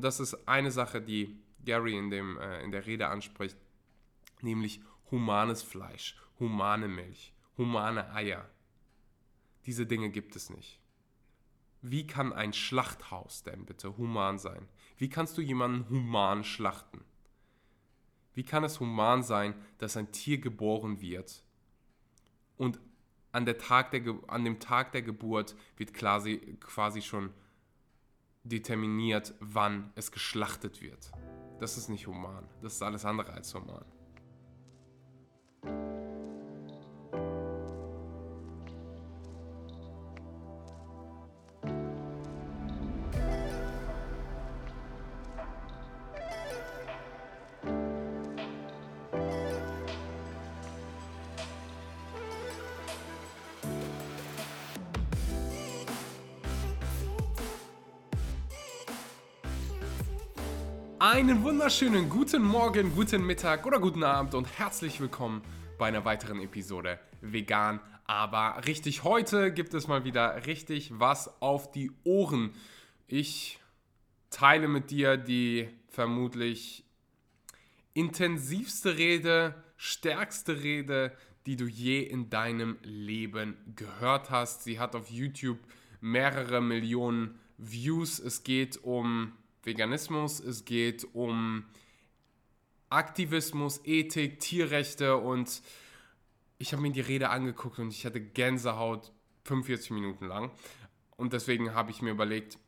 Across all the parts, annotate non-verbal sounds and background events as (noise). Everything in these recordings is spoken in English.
Und das ist eine Sache, die Gary in, dem, äh, in der Rede anspricht, nämlich humanes Fleisch, humane Milch, humane Eier. Diese Dinge gibt es nicht. Wie kann ein Schlachthaus denn bitte human sein? Wie kannst du jemanden human schlachten? Wie kann es human sein, dass ein Tier geboren wird und an, der Tag der, an dem Tag der Geburt wird quasi, quasi schon determiniert, wann es geschlachtet wird? Das ist nicht human. Das ist alles andere als human. Wunderschönen guten Morgen, guten Mittag oder guten Abend und herzlich willkommen bei einer weiteren Episode Vegan. Aber richtig, heute gibt es mal wieder richtig was auf die Ohren. Ich teile mit dir die vermutlich intensivste Rede, stärkste Rede, die du je in deinem Leben gehört hast. Sie hat auf YouTube mehrere Millionen Views. Es geht um Veganismus, es geht um Aktivismus, Ethik, Tierrechte und ich habe mir die Rede angeguckt und ich hatte Gänsehaut 45 Minuten lang. Und deswegen habe ich mir überlegt,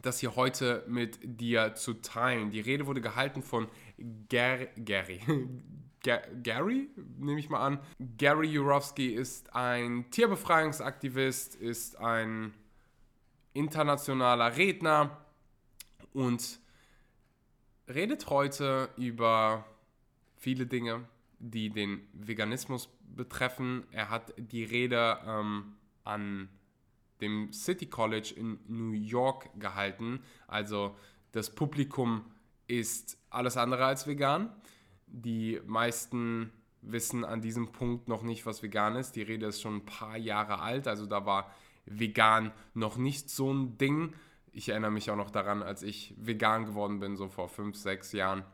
das hier heute mit dir zu teilen. Die Rede wurde gehalten von Ger Gary. (laughs) Gary, nehme ich mal an. Gary Jurowski ist ein Tierbefreiungsaktivist, ist ein internationaler Redner und redet heute über viele Dinge, die den Veganismus betreffen. Er hat die Rede ähm, an dem City College in New York gehalten. Also das Publikum ist alles andere als vegan. Die meisten wissen an diesem Punkt noch nicht, was vegan ist. Die Rede ist schon ein paar Jahre alt, also da war vegan noch nicht so ein Ding ich erinnere mich auch noch daran, als ich vegan geworden bin, so vor fünf, sechs Jahren.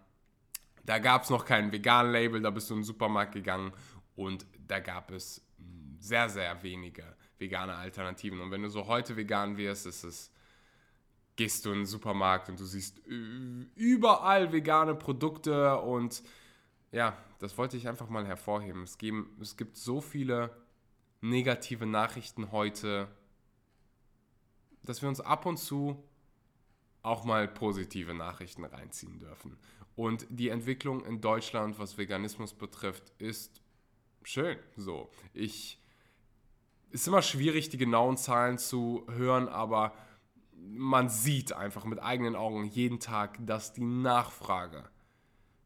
Da gab es noch kein Vegan-Label, da bist du in den Supermarkt gegangen und da gab es sehr, sehr wenige vegane Alternativen. Und wenn du so heute vegan wirst, ist es, gehst du in den Supermarkt und du siehst überall vegane Produkte und ja, das wollte ich einfach mal hervorheben. Es, geben, es gibt so viele negative Nachrichten heute dass wir uns ab und zu auch mal positive Nachrichten reinziehen dürfen. Und die Entwicklung in Deutschland, was Veganismus betrifft, ist schön. So, ich ist immer schwierig, die genauen Zahlen zu hören, aber man sieht einfach mit eigenen Augen jeden Tag, dass die Nachfrage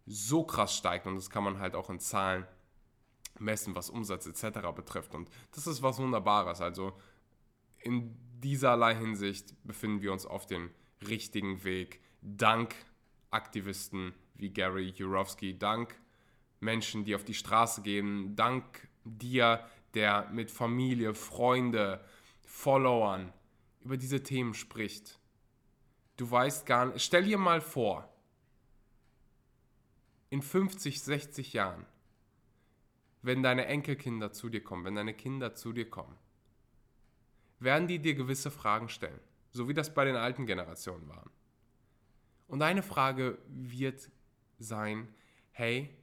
so krass steigt und das kann man halt auch in Zahlen messen, was Umsatz etc. betrifft. Und das ist was Wunderbares. Also in dieserlei Hinsicht befinden wir uns auf dem richtigen Weg. Dank Aktivisten wie Gary Jurowski, dank Menschen, die auf die Straße gehen, dank dir, der mit Familie, Freunde, Followern über diese Themen spricht. Du weißt gar nicht, stell dir mal vor, in 50, 60 Jahren, wenn deine Enkelkinder zu dir kommen, wenn deine Kinder zu dir kommen werden die dir gewisse Fragen stellen, so wie das bei den alten Generationen war. Und eine Frage wird sein, hey,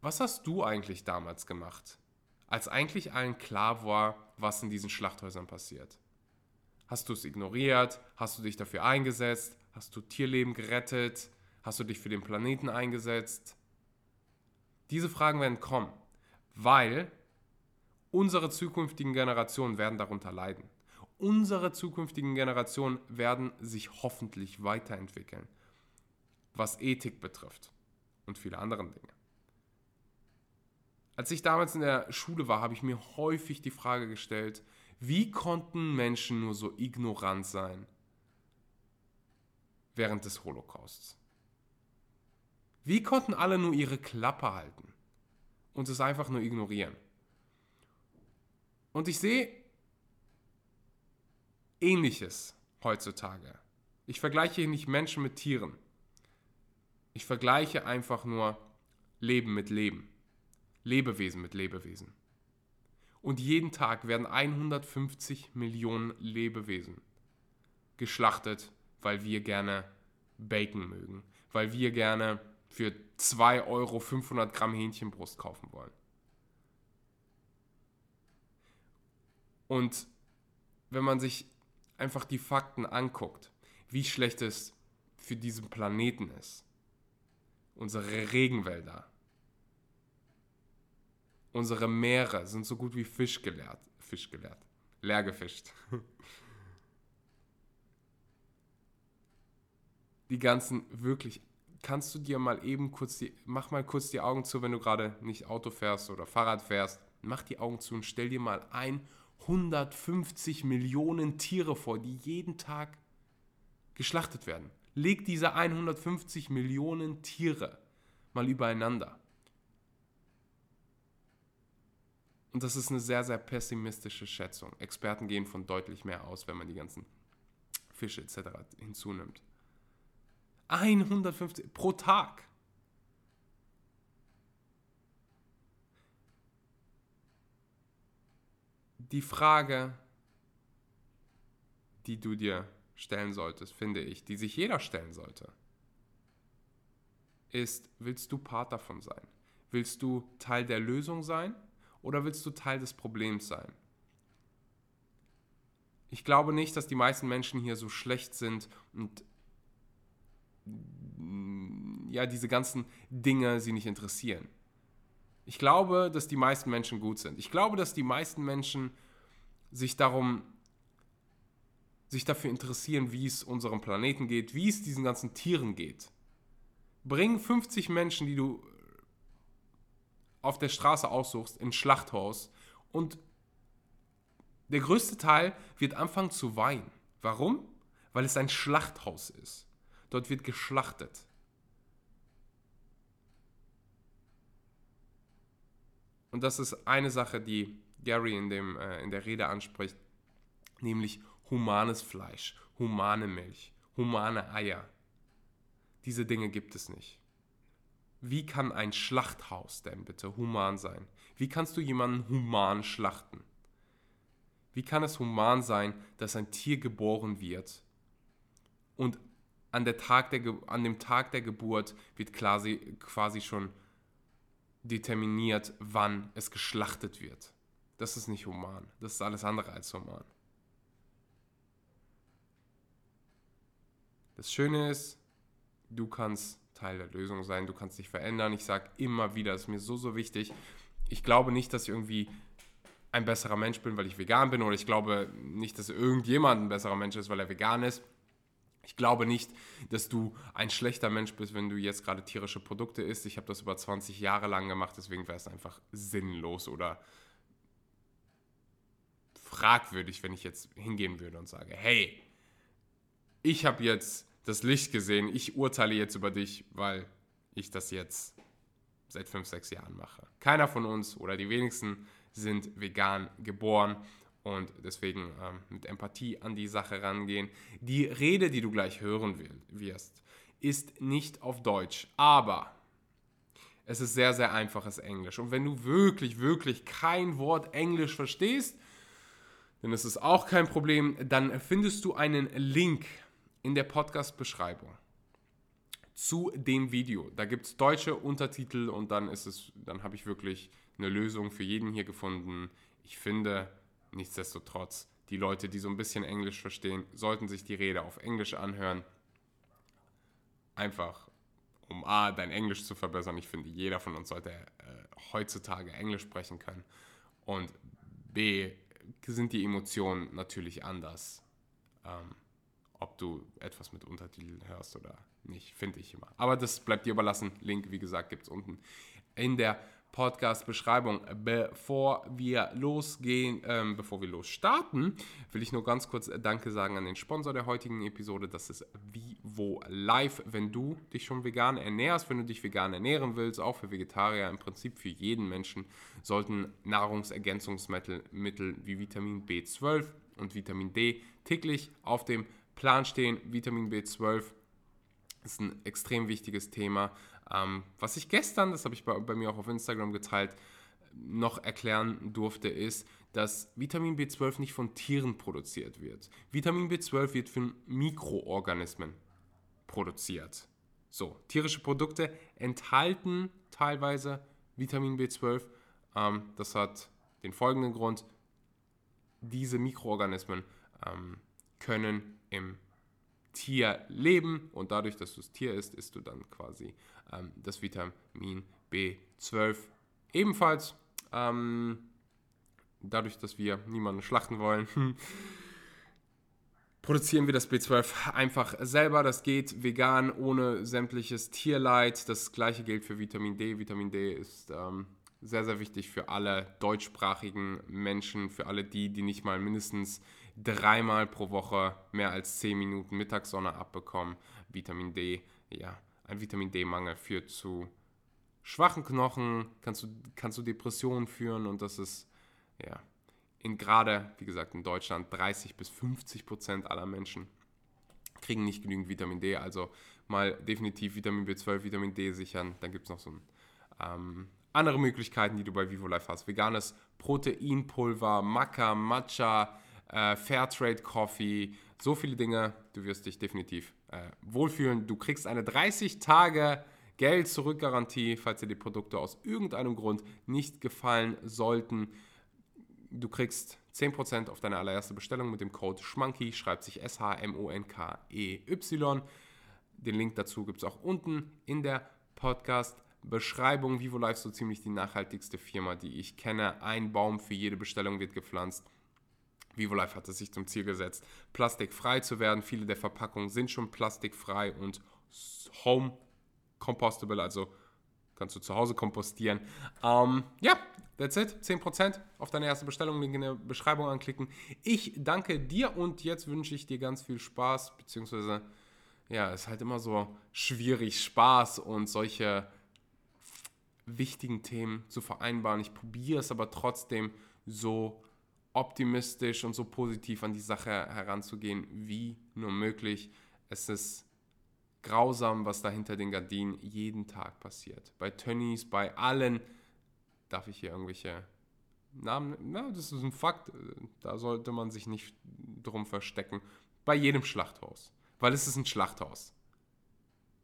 was hast du eigentlich damals gemacht, als eigentlich allen klar war, was in diesen Schlachthäusern passiert? Hast du es ignoriert? Hast du dich dafür eingesetzt? Hast du Tierleben gerettet? Hast du dich für den Planeten eingesetzt? Diese Fragen werden kommen, weil Unsere zukünftigen Generationen werden darunter leiden. Unsere zukünftigen Generationen werden sich hoffentlich weiterentwickeln, was Ethik betrifft und viele andere Dinge. Als ich damals in der Schule war, habe ich mir häufig die Frage gestellt, wie konnten Menschen nur so ignorant sein während des Holocausts? Wie konnten alle nur ihre Klappe halten und es einfach nur ignorieren? Und ich sehe Ähnliches heutzutage. Ich vergleiche hier nicht Menschen mit Tieren. Ich vergleiche einfach nur Leben mit Leben. Lebewesen mit Lebewesen. Und jeden Tag werden 150 Millionen Lebewesen geschlachtet, weil wir gerne Bacon mögen, weil wir gerne für 2 Euro 500 Gramm Hähnchenbrust kaufen wollen. Und wenn man sich einfach die Fakten anguckt, wie schlecht es für diesen Planeten ist, unsere Regenwälder, unsere Meere sind so gut wie Fisch geleert, Fisch geleert, leer gefischt. (laughs) Die ganzen wirklich kannst du dir mal eben kurz die, mach mal kurz die Augen zu, wenn du gerade nicht Auto fährst oder Fahrrad fährst. Mach die Augen zu und stell dir mal ein 150 Millionen Tiere vor, die jeden Tag geschlachtet werden. Leg diese 150 Millionen Tiere mal übereinander. Und das ist eine sehr, sehr pessimistische Schätzung. Experten gehen von deutlich mehr aus, wenn man die ganzen Fische etc. hinzunimmt. 150 pro Tag. Die Frage, die du dir stellen solltest, finde ich, die sich jeder stellen sollte, ist, willst du Part davon sein? Willst du Teil der Lösung sein oder willst du Teil des Problems sein? Ich glaube nicht, dass die meisten Menschen hier so schlecht sind und ja, diese ganzen Dinge sie nicht interessieren. Ich glaube, dass die meisten Menschen gut sind. Ich glaube, dass die meisten Menschen sich darum, sich dafür interessieren, wie es unserem Planeten geht, wie es diesen ganzen Tieren geht. Bring 50 Menschen, die du auf der Straße aussuchst, ins Schlachthaus und der größte Teil wird anfangen zu weinen. Warum? Weil es ein Schlachthaus ist. Dort wird geschlachtet. Und das ist eine Sache, die Gary in, dem, äh, in der Rede anspricht, nämlich humanes Fleisch, humane Milch, humane Eier. Diese Dinge gibt es nicht. Wie kann ein Schlachthaus denn bitte human sein? Wie kannst du jemanden human schlachten? Wie kann es human sein, dass ein Tier geboren wird und an, der Tag der, an dem Tag der Geburt wird quasi, quasi schon determiniert, wann es geschlachtet wird. Das ist nicht human. Das ist alles andere als human. Das Schöne ist, du kannst Teil der Lösung sein, du kannst dich verändern. Ich sage immer wieder, es ist mir so, so wichtig. Ich glaube nicht, dass ich irgendwie ein besserer Mensch bin, weil ich vegan bin, oder ich glaube nicht, dass irgendjemand ein besserer Mensch ist, weil er vegan ist. Ich glaube nicht, dass du ein schlechter Mensch bist, wenn du jetzt gerade tierische Produkte isst. Ich habe das über 20 Jahre lang gemacht, deswegen wäre es einfach sinnlos oder fragwürdig, wenn ich jetzt hingehen würde und sage, hey, ich habe jetzt das Licht gesehen, ich urteile jetzt über dich, weil ich das jetzt seit 5, 6 Jahren mache. Keiner von uns oder die wenigsten sind vegan geboren und deswegen ähm, mit Empathie an die Sache rangehen. Die Rede, die du gleich hören wirst, ist nicht auf Deutsch, aber es ist sehr, sehr einfaches Englisch. Und wenn du wirklich, wirklich kein Wort Englisch verstehst, dann ist es auch kein Problem. Dann findest du einen Link in der Podcast-Beschreibung zu dem Video. Da gibt es deutsche Untertitel und dann ist es, dann habe ich wirklich eine Lösung für jeden hier gefunden. Ich finde, Nichtsdestotrotz, die Leute, die so ein bisschen Englisch verstehen, sollten sich die Rede auf Englisch anhören. Einfach, um A, dein Englisch zu verbessern. Ich finde, jeder von uns sollte äh, heutzutage Englisch sprechen können. Und B, sind die Emotionen natürlich anders. Ähm, ob du etwas mit Untertiteln hörst oder nicht, finde ich immer. Aber das bleibt dir überlassen. Link, wie gesagt, gibt es unten in der Podcast-Beschreibung. Bevor wir losgehen, ähm, bevor wir losstarten, will ich nur ganz kurz Danke sagen an den Sponsor der heutigen Episode. Das ist Vivo Live. Wenn du dich schon vegan ernährst, wenn du dich vegan ernähren willst, auch für Vegetarier, im Prinzip für jeden Menschen, sollten Nahrungsergänzungsmittel Mittel wie Vitamin B12 und Vitamin D täglich auf dem Plan stehen. Vitamin B12 ist ein extrem wichtiges Thema, ähm, was ich gestern, das habe ich bei, bei mir auch auf Instagram geteilt, noch erklären durfte, ist, dass Vitamin B12 nicht von Tieren produziert wird. Vitamin B12 wird von Mikroorganismen produziert. So, tierische Produkte enthalten teilweise Vitamin B12. Ähm, das hat den folgenden Grund. Diese Mikroorganismen ähm, können im Tier leben und dadurch, dass du das Tier isst, isst du dann quasi ähm, das Vitamin B12 ebenfalls. Ähm, dadurch, dass wir niemanden schlachten wollen, (laughs) produzieren wir das B12 einfach selber. Das geht vegan, ohne sämtliches Tierleid. Das gleiche gilt für Vitamin D. Vitamin D ist ähm, sehr, sehr wichtig für alle deutschsprachigen Menschen, für alle die, die nicht mal mindestens dreimal pro Woche mehr als 10 Minuten Mittagssonne abbekommen. Vitamin D, ja, ein Vitamin D-Mangel führt zu schwachen Knochen, kannst du, kannst du Depressionen führen und das ist, ja, in gerade, wie gesagt, in Deutschland 30 bis 50 Prozent aller Menschen kriegen nicht genügend Vitamin D. Also mal definitiv Vitamin B12, Vitamin D sichern. Dann gibt es noch so ein, ähm, andere Möglichkeiten, die du bei Vivo Life hast. Veganes Proteinpulver, Maca, Matcha, äh, Fairtrade Coffee, so viele Dinge. Du wirst dich definitiv äh, wohlfühlen. Du kriegst eine 30 Tage Geld zurück Garantie, falls dir die Produkte aus irgendeinem Grund nicht gefallen sollten. Du kriegst 10% auf deine allererste Bestellung mit dem Code SCHMANKY, schreibt sich S-H-M-O-N-K-E-Y. Den Link dazu gibt es auch unten in der Podcast-Beschreibung. Vivo Life so ziemlich die nachhaltigste Firma, die ich kenne. Ein Baum für jede Bestellung wird gepflanzt. Vivo Life hat es sich zum Ziel gesetzt, plastikfrei zu werden. Viele der Verpackungen sind schon plastikfrei und home compostable, also kannst du zu Hause kompostieren. Ähm, ja, that's it. 10% auf deine erste Bestellung, Link in der Beschreibung anklicken. Ich danke dir und jetzt wünsche ich dir ganz viel Spaß, beziehungsweise, ja, es ist halt immer so schwierig, Spaß und solche wichtigen Themen zu vereinbaren. Ich probiere es aber trotzdem so optimistisch und so positiv an die Sache heranzugehen, wie nur möglich. Es ist grausam, was da hinter den Gardinen jeden Tag passiert. Bei Tönnies, bei allen. Darf ich hier irgendwelche Namen? Na, das ist ein Fakt. Da sollte man sich nicht drum verstecken. Bei jedem Schlachthaus. Weil es ist ein Schlachthaus.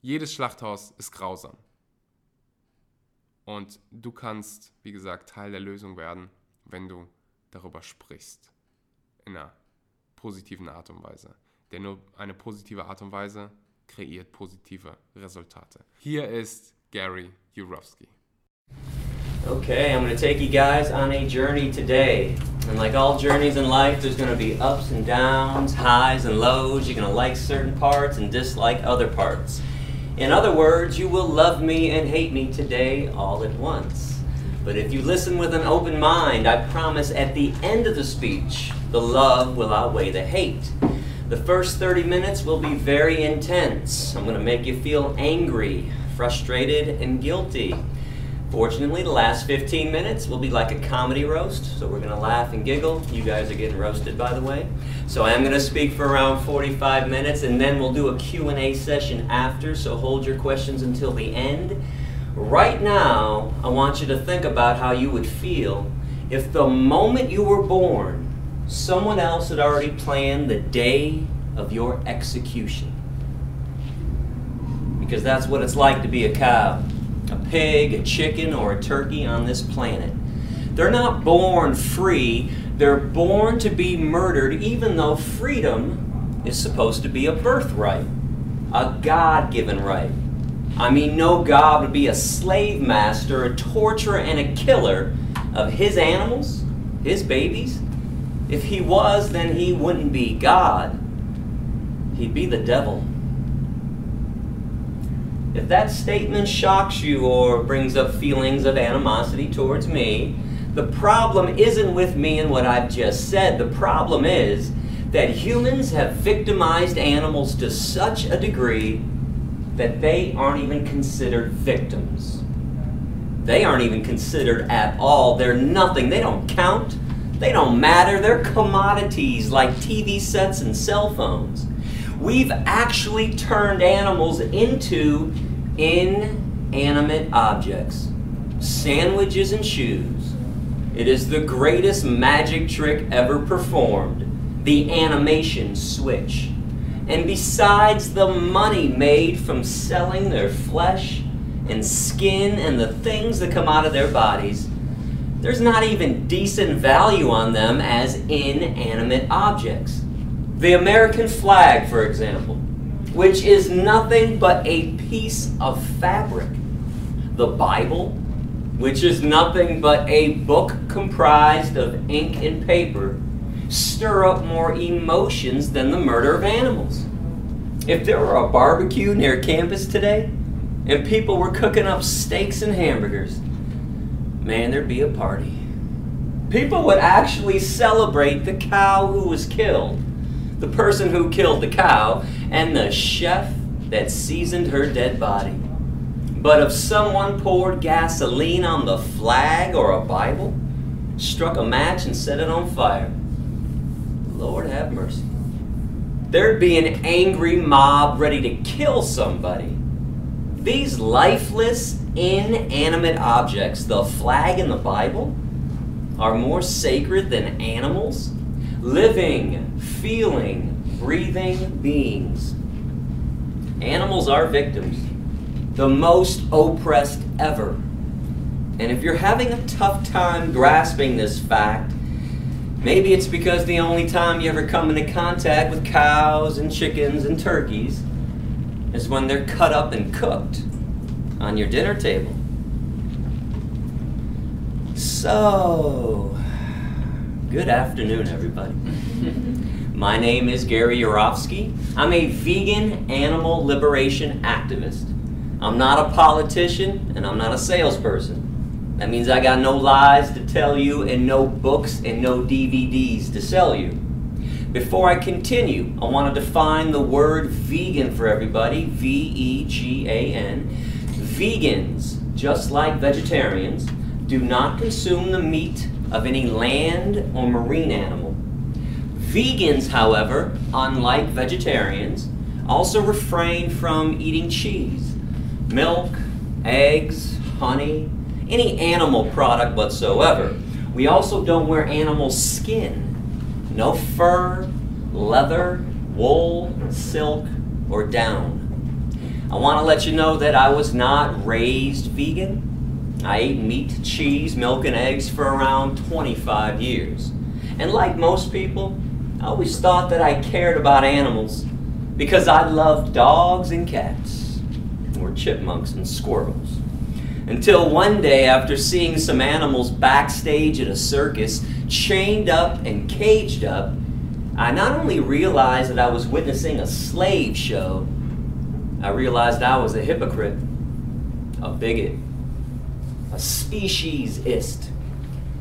Jedes Schlachthaus ist grausam. Und du kannst, wie gesagt, Teil der Lösung werden, wenn du darüber sprichst. In einer positiven Art und Weise. Denn nur eine positive Art und Weise kreiert positive Resultate. Hier ist Gary Yourofsky. Okay, I'm going to take you guys on a journey today. And like all journeys in life, there's going to be ups and downs, highs and lows. You're going to like certain parts and dislike other parts. In other words, you will love me and hate me today all at once. But if you listen with an open mind, I promise at the end of the speech, the love will outweigh the hate. The first 30 minutes will be very intense. I'm going to make you feel angry, frustrated, and guilty. Fortunately, the last 15 minutes will be like a comedy roast, so we're going to laugh and giggle. You guys are getting roasted, by the way. So I am going to speak for around 45 minutes, and then we'll do a Q&A session after, so hold your questions until the end. Right now, I want you to think about how you would feel if the moment you were born, someone else had already planned the day of your execution. Because that's what it's like to be a cow, a pig, a chicken, or a turkey on this planet. They're not born free, they're born to be murdered, even though freedom is supposed to be a birthright, a God given right. I mean, no God would be a slave master, a torturer, and a killer of his animals, his babies, if he was, then he wouldn't be God. He'd be the devil. If that statement shocks you or brings up feelings of animosity towards me, the problem isn't with me and what I've just said. The problem is that humans have victimized animals to such a degree that they aren't even considered victims. They aren't even considered at all. They're nothing. They don't count. They don't matter. They're commodities like TV sets and cell phones. we've actually turned animals into inanimate objects sandwiches and shoes. It is the greatest magic trick ever performed the animation switch. And besides the money made from selling their flesh and skin and the things that come out of their bodies, there's not even decent value on them as inanimate objects. The American flag, for example, which is nothing but a piece of fabric. The Bible, which is nothing but a book comprised of ink and paper, stir up more emotions than the murder of animals. If there were a barbecue near campus today and people were cooking up steaks and hamburgers, man, there'd be a party. People would actually celebrate the cow who was killed, the person who killed the cow, and the chef that seasoned her dead body. But if someone poured gasoline on the flag or a Bible, struck a match and set it on fire, Lord have mercy. There'd be an angry mob ready to kill somebody. These lifeless, inanimate objects, the flag and the Bible, are more sacred than animals, living, feeling, breathing beings. Animals are victims, the most oppressed ever. And if you're having a tough time grasping this fact, maybe it's because the only time you ever come into contact with cows and chickens and turkeys is when they're cut up and cooked on your dinner table. So, good afternoon, everybody. (laughs) My name is Gary Yourofsky. I'm a vegan animal liberation activist. I'm not a politician and I'm not a salesperson. That means I got no lies to tell you and no books and no DVDs to sell you. Before I continue, I want to define the word vegan for everybody V E G A N. Vegans, just like vegetarians, do not consume the meat of any land or marine animal. Vegans, however, unlike vegetarians, also refrain from eating cheese, milk, eggs, honey, any animal product whatsoever. We also don't wear animal skin. No fur, leather, wool, silk, or down. I want to let you know that I was not raised vegan. I ate meat, cheese, milk, and eggs for around 25 years. And like most people, I always thought that I cared about animals because I loved dogs and cats, or chipmunks and squirrels. Until one day, after seeing some animals backstage at a circus, chained up and caged up, I not only realized that I was witnessing a slave show, I realized I was a hypocrite, a bigot, a speciesist.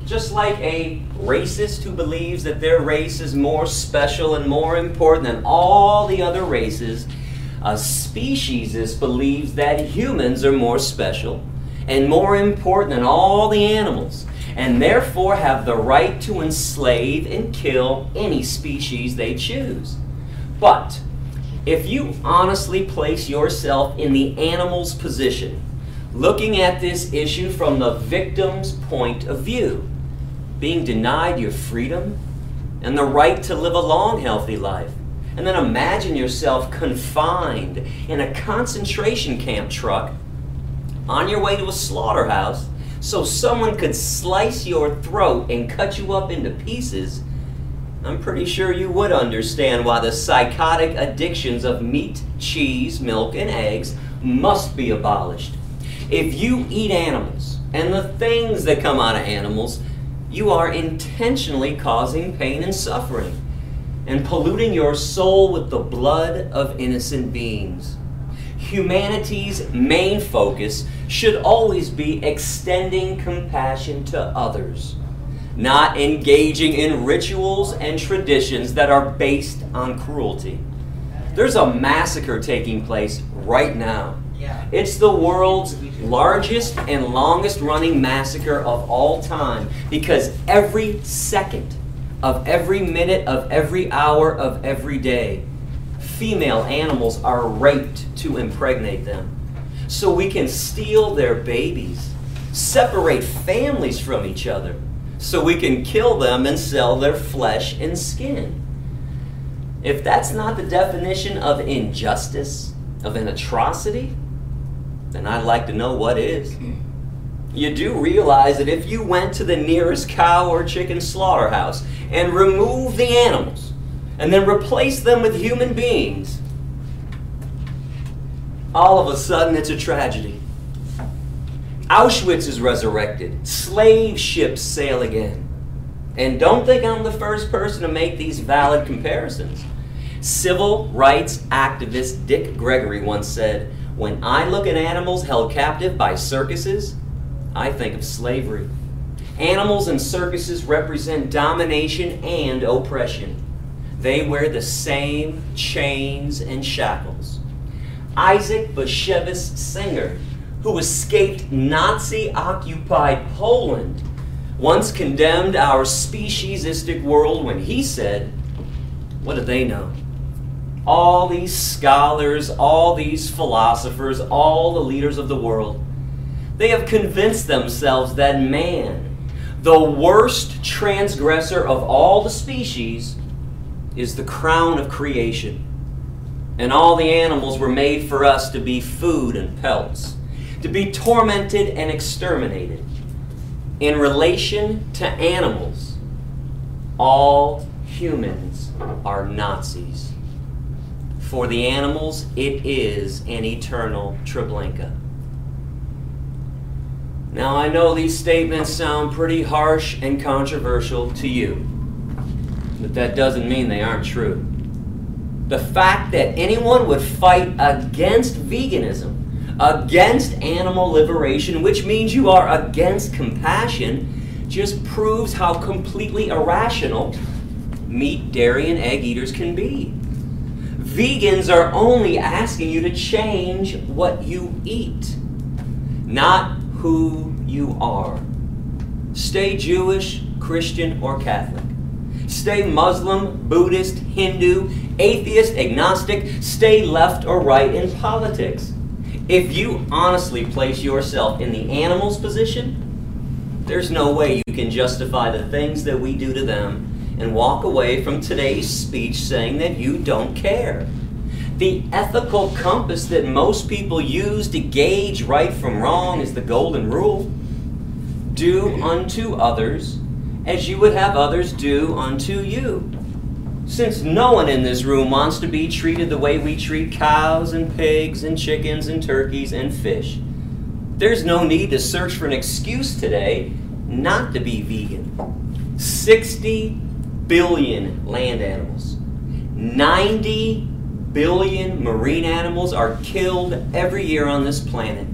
Just like a racist who believes that their race is more special and more important than all the other races, a speciesist believes that humans are more special and more important than all the animals, and therefore have the right to enslave and kill any species they choose. But if you honestly place yourself in the animal's position, looking at this issue from the victim's point of view, being denied your freedom and the right to live a long, healthy life. And then imagine yourself confined in a concentration camp truck on your way to a slaughterhouse so someone could slice your throat and cut you up into pieces. I'm pretty sure you would understand why the psychotic addictions of meat, cheese, milk, and eggs must be abolished. If you eat animals and the things that come out of animals, you are intentionally causing pain and suffering and polluting your soul with the blood of innocent beings. Humanity's main focus should always be extending compassion to others, not engaging in rituals and traditions that are based on cruelty. There's a massacre taking place right now it's the world's largest and longest running massacre of all time because every second of every minute of every hour of every day, female animals are raped to impregnate them so we can steal their babies, separate families from each other so we can kill them and sell their flesh and skin. If that's not the definition of injustice, of an atrocity, then I'd like to know what is. You do realize that if you went to the nearest cow or chicken slaughterhouse and removed the animals and then replace them with human beings, all of a sudden it's a tragedy. Auschwitz is resurrected. Slave ships sail again. And don't think I'm the first person to make these valid comparisons. Civil rights activist Dick Gregory once said, When I look at animals held captive by circuses, I think of slavery. Animals and circuses represent domination and oppression. They wear the same chains and shackles. Isaac Bashevis Singer who escaped Nazi occupied Poland, once condemned our speciesistic world when he said, What do they know? All these scholars, all these philosophers, all the leaders of the world, they have convinced themselves that man, the worst transgressor of all the species, is the crown of creation. And all the animals were made for us to be food and pelts to be tormented and exterminated. In relation to animals, all humans are Nazis. For the animals, it is an eternal Treblinka. Now, I know these statements sound pretty harsh and controversial to you, but that doesn't mean they aren't true. The fact that anyone would fight against veganism against animal liberation, which means you are against compassion, just proves how completely irrational meat, dairy, and egg eaters can be. Vegans are only asking you to change what you eat, not who you are. Stay Jewish, Christian, or Catholic. Stay Muslim, Buddhist, Hindu, atheist, agnostic. Stay left or right in politics. If you honestly place yourself in the animal's position, there's no way you can justify the things that we do to them and walk away from today's speech saying that you don't care. The ethical compass that most people use to gauge right from wrong is the golden rule do unto others as you would have others do unto you. Since no one in this room wants to be treated the way we treat cows and pigs and chickens and turkeys and fish, there's no need to search for an excuse today not to be vegan. 60 billion land animals, 90 billion marine animals are killed every year on this planet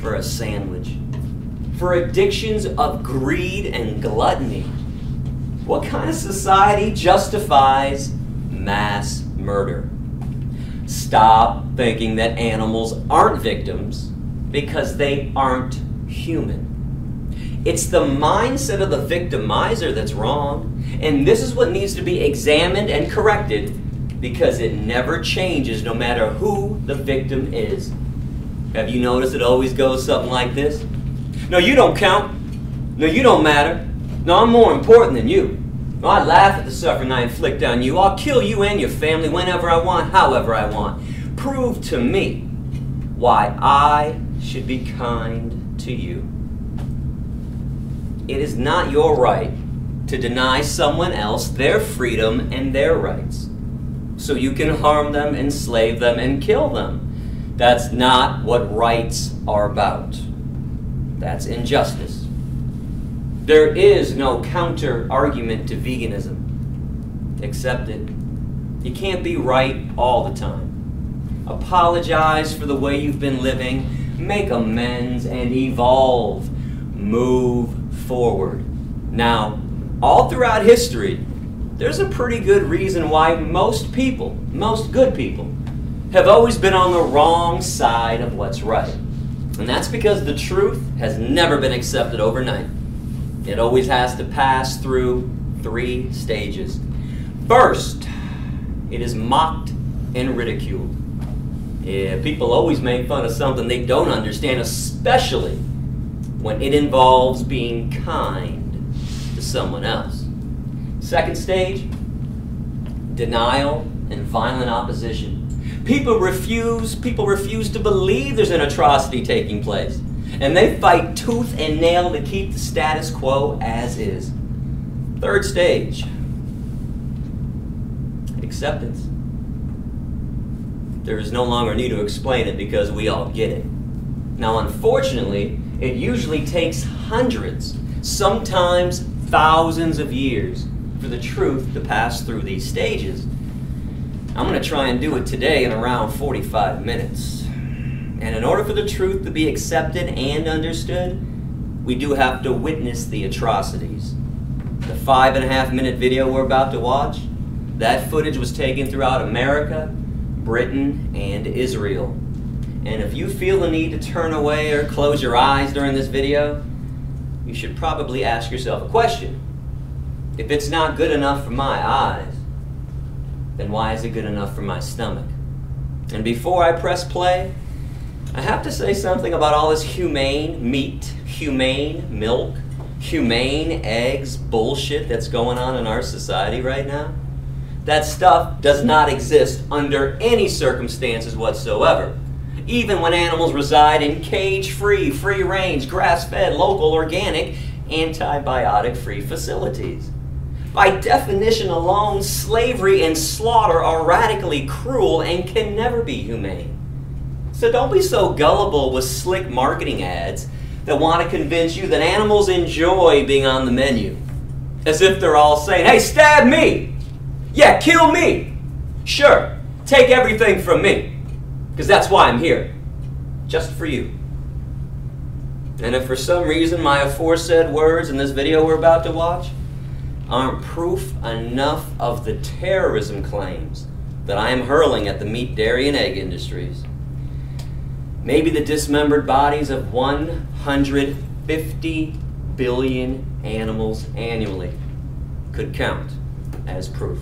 for a sandwich, for addictions of greed and gluttony what kind of society justifies mass murder? Stop thinking that animals aren't victims because they aren't human. It's the mindset of the victimizer that's wrong, and this is what needs to be examined and corrected because it never changes no matter who the victim is. Have you noticed it always goes something like this? No, you don't count. No, you don't matter. No, I'm more important than you. No, I laugh at the suffering I inflict on you. I'll kill you and your family whenever I want, however I want. Prove to me why I should be kind to you. It is not your right to deny someone else their freedom and their rights. So you can harm them, enslave them, and kill them. That's not what rights are about. That's injustice. There is no counter argument to veganism. Accept it. You can't be right all the time. Apologize for the way you've been living, make amends, and evolve. Move forward. Now, all throughout history, there's a pretty good reason why most people, most good people, have always been on the wrong side of what's right. And that's because the truth has never been accepted overnight. It always has to pass through three stages. First, it is mocked and ridiculed. Yeah, people always make fun of something they don't understand, especially when it involves being kind to someone else. Second stage, denial and violent opposition. People refuse, people refuse to believe there's an atrocity taking place. And they fight tooth and nail to keep the status quo as is. Third stage, acceptance. There is no longer need to explain it because we all get it. Now, unfortunately, it usually takes hundreds, sometimes thousands of years for the truth to pass through these stages. I'm going to try and do it today in around 45 minutes. And in order for the truth to be accepted and understood, we do have to witness the atrocities. The five and a half minute video we're about to watch, that footage was taken throughout America, Britain, and Israel. And if you feel the need to turn away or close your eyes during this video, you should probably ask yourself a question. If it's not good enough for my eyes, then why is it good enough for my stomach? And before I press play, I have to say something about all this humane meat, humane milk, humane eggs bullshit that's going on in our society right now. That stuff does not exist under any circumstances whatsoever. Even when animals reside in cage free, free range, grass fed, local, organic, antibiotic free facilities. By definition alone, slavery and slaughter are radically cruel and can never be humane. So don't be so gullible with slick marketing ads that want to convince you that animals enjoy being on the menu. As if they're all saying, hey, stab me! Yeah, kill me! Sure, take everything from me. Because that's why I'm here. Just for you. And if for some reason my aforesaid words in this video we're about to watch aren't proof enough of the terrorism claims that I am hurling at the meat, dairy, and egg industries, maybe the dismembered bodies of 150 billion animals annually could count as proof.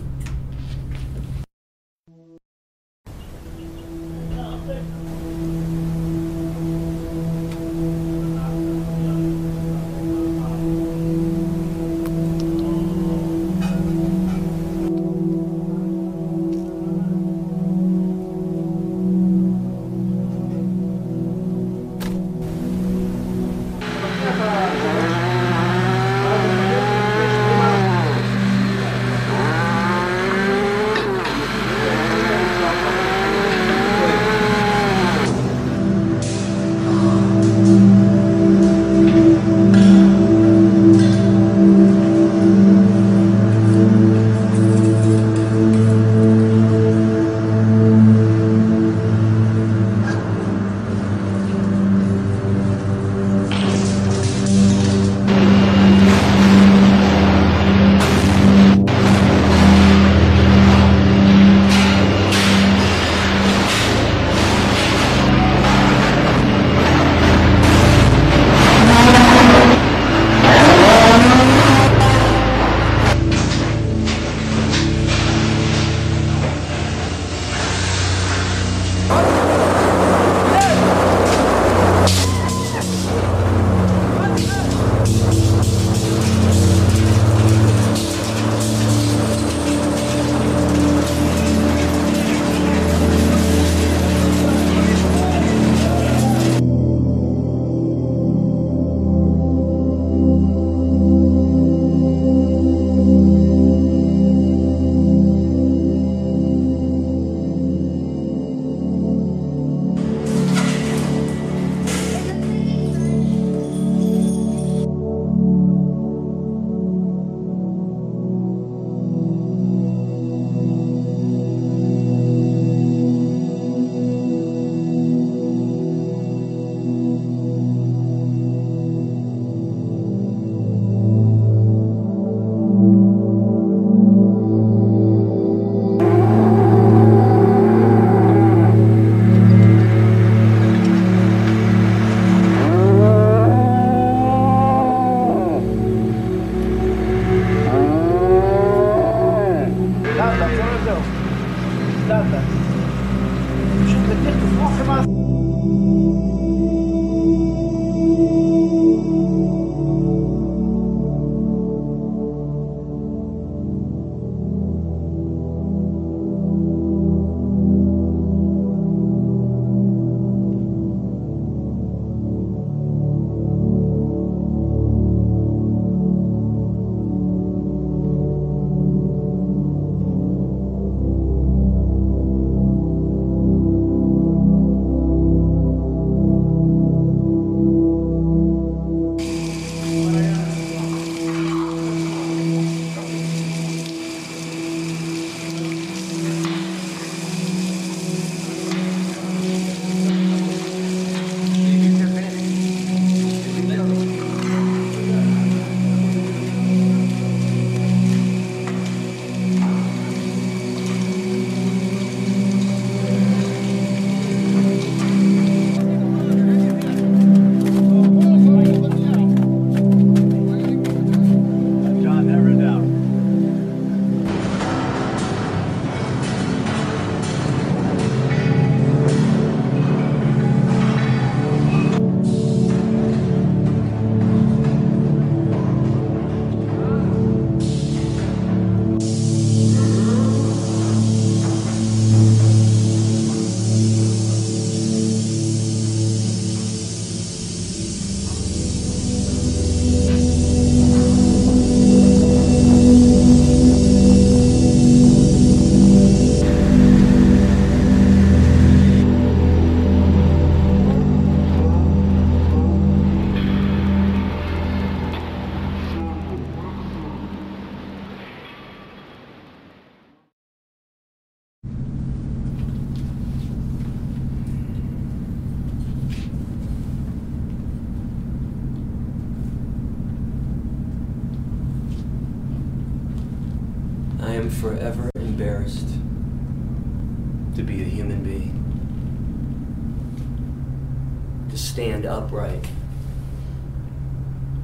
Stand upright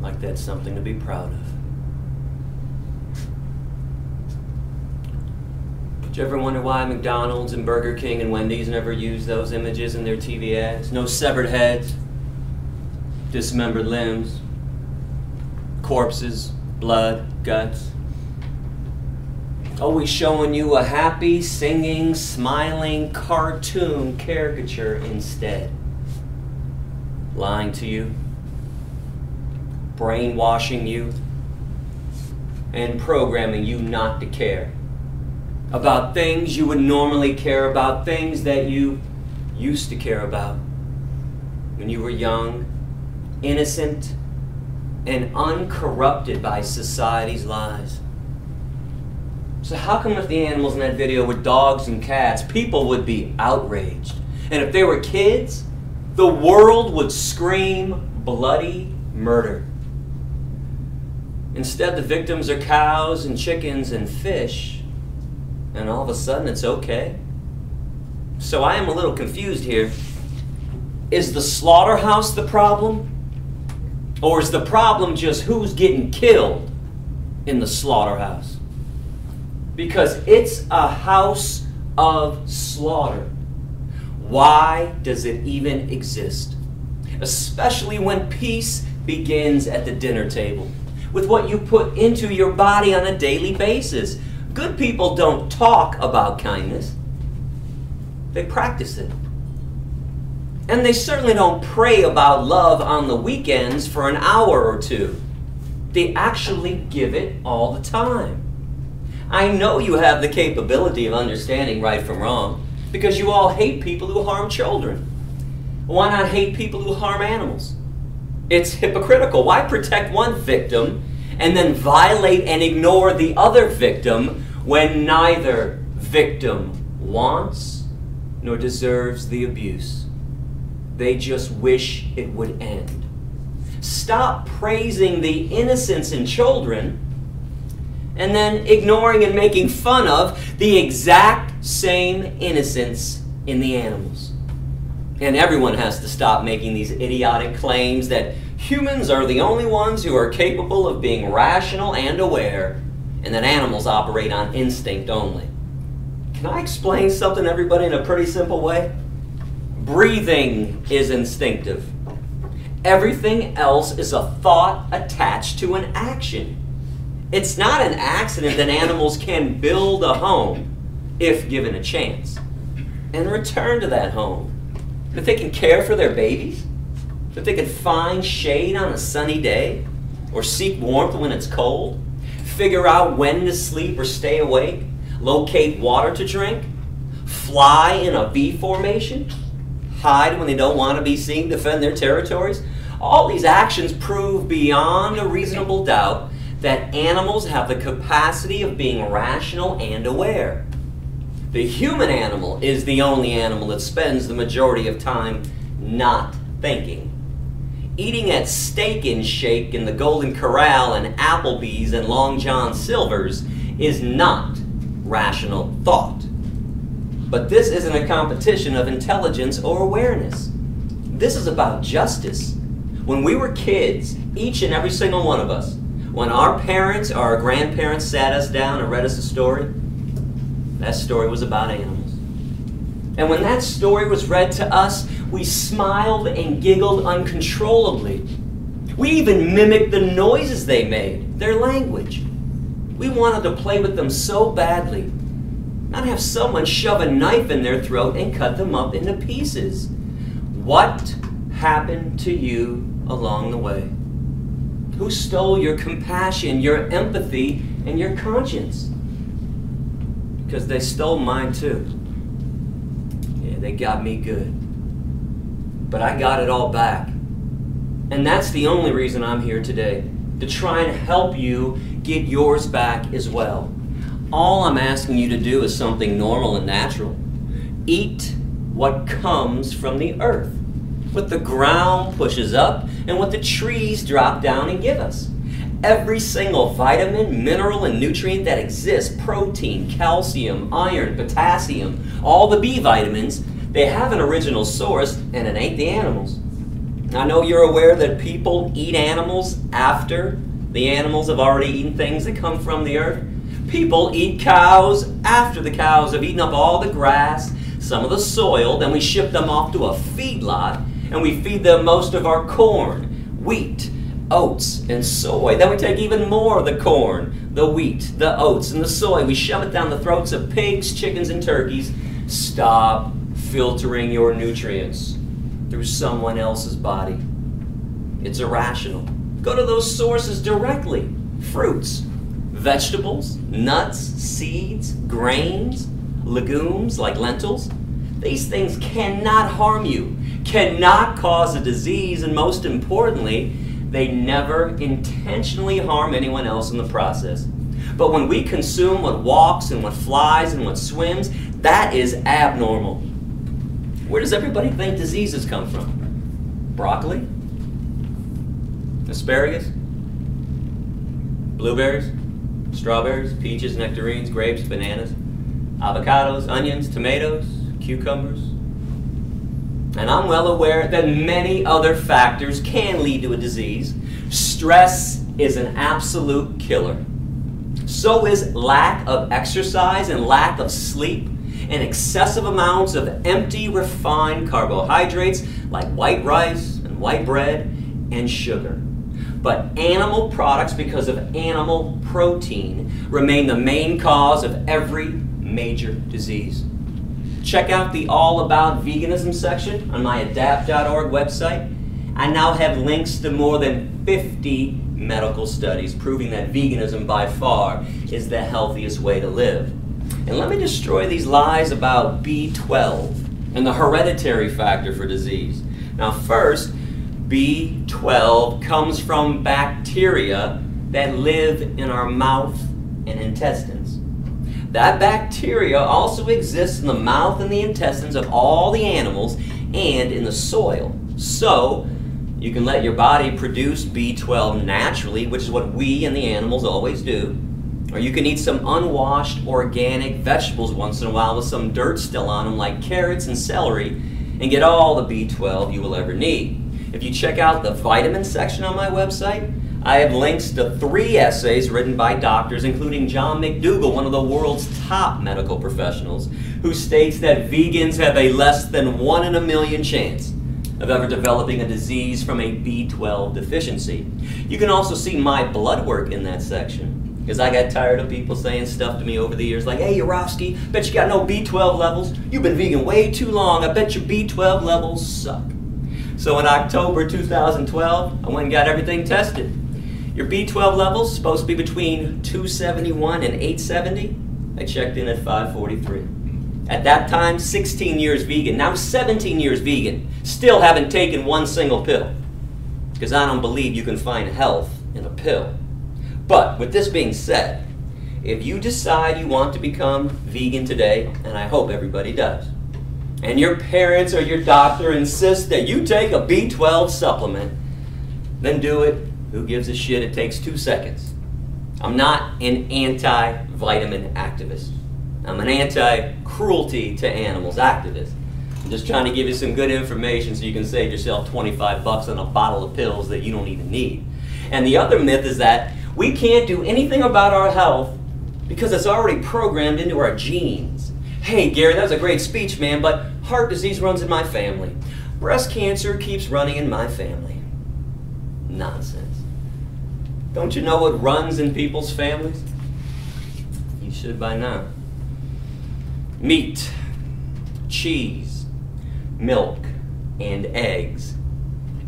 like that's something to be proud of. Did you ever wonder why McDonald's and Burger King and Wendy's never use those images in their TV ads? No severed heads, dismembered limbs, corpses, blood, guts. Always showing you a happy, singing, smiling cartoon caricature instead. Lying to you, brainwashing you, and programming you not to care about things you would normally care about, things that you used to care about when you were young, innocent, and uncorrupted by society's lies. So, how come if the animals in that video were dogs and cats, people would be outraged? And if they were kids, the world would scream bloody murder. Instead, the victims are cows and chickens and fish, and all of a sudden it's okay. So I am a little confused here. Is the slaughterhouse the problem? Or is the problem just who's getting killed in the slaughterhouse? Because it's a house of slaughter. Why does it even exist? Especially when peace begins at the dinner table, with what you put into your body on a daily basis. Good people don't talk about kindness, they practice it. And they certainly don't pray about love on the weekends for an hour or two. They actually give it all the time. I know you have the capability of understanding right from wrong because you all hate people who harm children. Why not hate people who harm animals? It's hypocritical. Why protect one victim and then violate and ignore the other victim when neither victim wants nor deserves the abuse? They just wish it would end. Stop praising the innocence in children and then ignoring and making fun of the exact same innocence in the animals. And everyone has to stop making these idiotic claims that humans are the only ones who are capable of being rational and aware, and that animals operate on instinct only. Can I explain something to everybody in a pretty simple way? Breathing is instinctive. Everything else is a thought attached to an action. It's not an accident that animals can build a home if given a chance and return to that home. That they can care for their babies, that they can find shade on a sunny day or seek warmth when it's cold, figure out when to sleep or stay awake, locate water to drink, fly in a V formation hide when they don't want to be seen, defend their territories. All these actions prove beyond a reasonable doubt that animals have the capacity of being rational and aware. The human animal is the only animal that spends the majority of time not thinking. Eating at Steak and Shake in the Golden Corral and Applebee's and Long John Silver's is not rational thought. But this isn't a competition of intelligence or awareness. This is about justice. When we were kids, each and every single one of us, when our parents or our grandparents sat us down and read us a story, that story was about animals. And when that story was read to us, we smiled and giggled uncontrollably. We even mimicked the noises they made, their language. We wanted to play with them so badly not have someone shove a knife in their throat and cut them up into pieces. What happened to you along the way? Who stole your compassion, your empathy, and your conscience? Because they stole mine too. Yeah, they got me good. But I got it all back. And that's the only reason I'm here today to try and help you get yours back as well. All I'm asking you to do is something normal and natural. Eat what comes from the earth, what the ground pushes up, and what the trees drop down and give us. every single vitamin, mineral, and nutrient that exists protein, calcium, iron, potassium, all the B vitamins they have an original source, and it ain't the animals. I know you're aware that people eat animals after the animals have already eaten things that come from the earth. People eat cows after the cows have eaten up all the grass, some of the soil, then we ship them off to a feedlot and we feed them most of our corn, wheat, oats, and soy. Then we take even more of the corn, the wheat, the oats, and the soy. We shove it down the throats of pigs, chickens, and turkeys. Stop filtering your nutrients through someone else's body. It's irrational. Go to those sources directly fruits, vegetables, nuts, seeds, grains, legumes like lentils. These things cannot harm you, cannot cause a disease, and most importantly, they never intentionally harm anyone else in the process. But when we consume what walks and what flies and what swims, that is abnormal. Where does everybody think diseases come from? Broccoli? Asparagus? Blueberries? Strawberries? Peaches, nectarines, grapes, bananas? Avocados, onions, tomatoes, cucumbers? And I'm well aware that many other factors can lead to a disease. Stress is an absolute killer. So is lack of exercise and lack of sleep and excessive amounts of empty refined carbohydrates like white rice and white bread and sugar. But animal products, because of animal protein, remain the main cause of every major disease. Check out the All About Veganism section on my adaptt.org website. I now have links to more than 50 medical studies proving that veganism by far is the healthiest way to live. And let me destroy these lies about B12 and the hereditary factor for disease. Now, first, B12 comes from bacteria that live in our mouth and intestines. That bacteria also exists in the mouth and the intestines of all the animals and in the soil. So, you can let your body produce B12 naturally, which is what we and the animals always do. Or you can eat some unwashed organic vegetables once in a while with some dirt still on them, like carrots and celery, and get all the B12 you will ever need. If you check out the vitamin section on my website, I have links to three essays written by doctors, including John McDougall, one of the world's top medical professionals, who states that vegans have a less than one in a million chance of ever developing a disease from a B12 deficiency. You can also see my blood work in that section. Because I got tired of people saying stuff to me over the years like, hey, Yourofsky, bet you got no B12 levels. You've been vegan way too long. I bet your B12 levels suck. So in October 2012, I went and got everything tested. Your B12 levels supposed to be between 271 and 870. I checked in at 543. At that time, 16 years vegan. Now 17 years vegan. Still haven't taken one single pill. Because I don't believe you can find health in a pill. But with this being said, if you decide you want to become vegan today, and I hope everybody does, and your parents or your doctor insist that you take a B12 supplement, then do it. Who gives a shit? It takes two seconds. I'm not an anti vitamin activist. I'm an anti cruelty to animals activist. I'm just trying to give you some good information so you can save yourself 25 bucks on a bottle of pills that you don't even need. And the other myth is that we can't do anything about our health because it's already programmed into our genes. Hey, Gary, that was a great speech, man, but heart disease runs in my family. Breast cancer keeps running in my family. Nonsense. Don't you know what runs in people's families? You should by now. Meat, cheese, milk, and eggs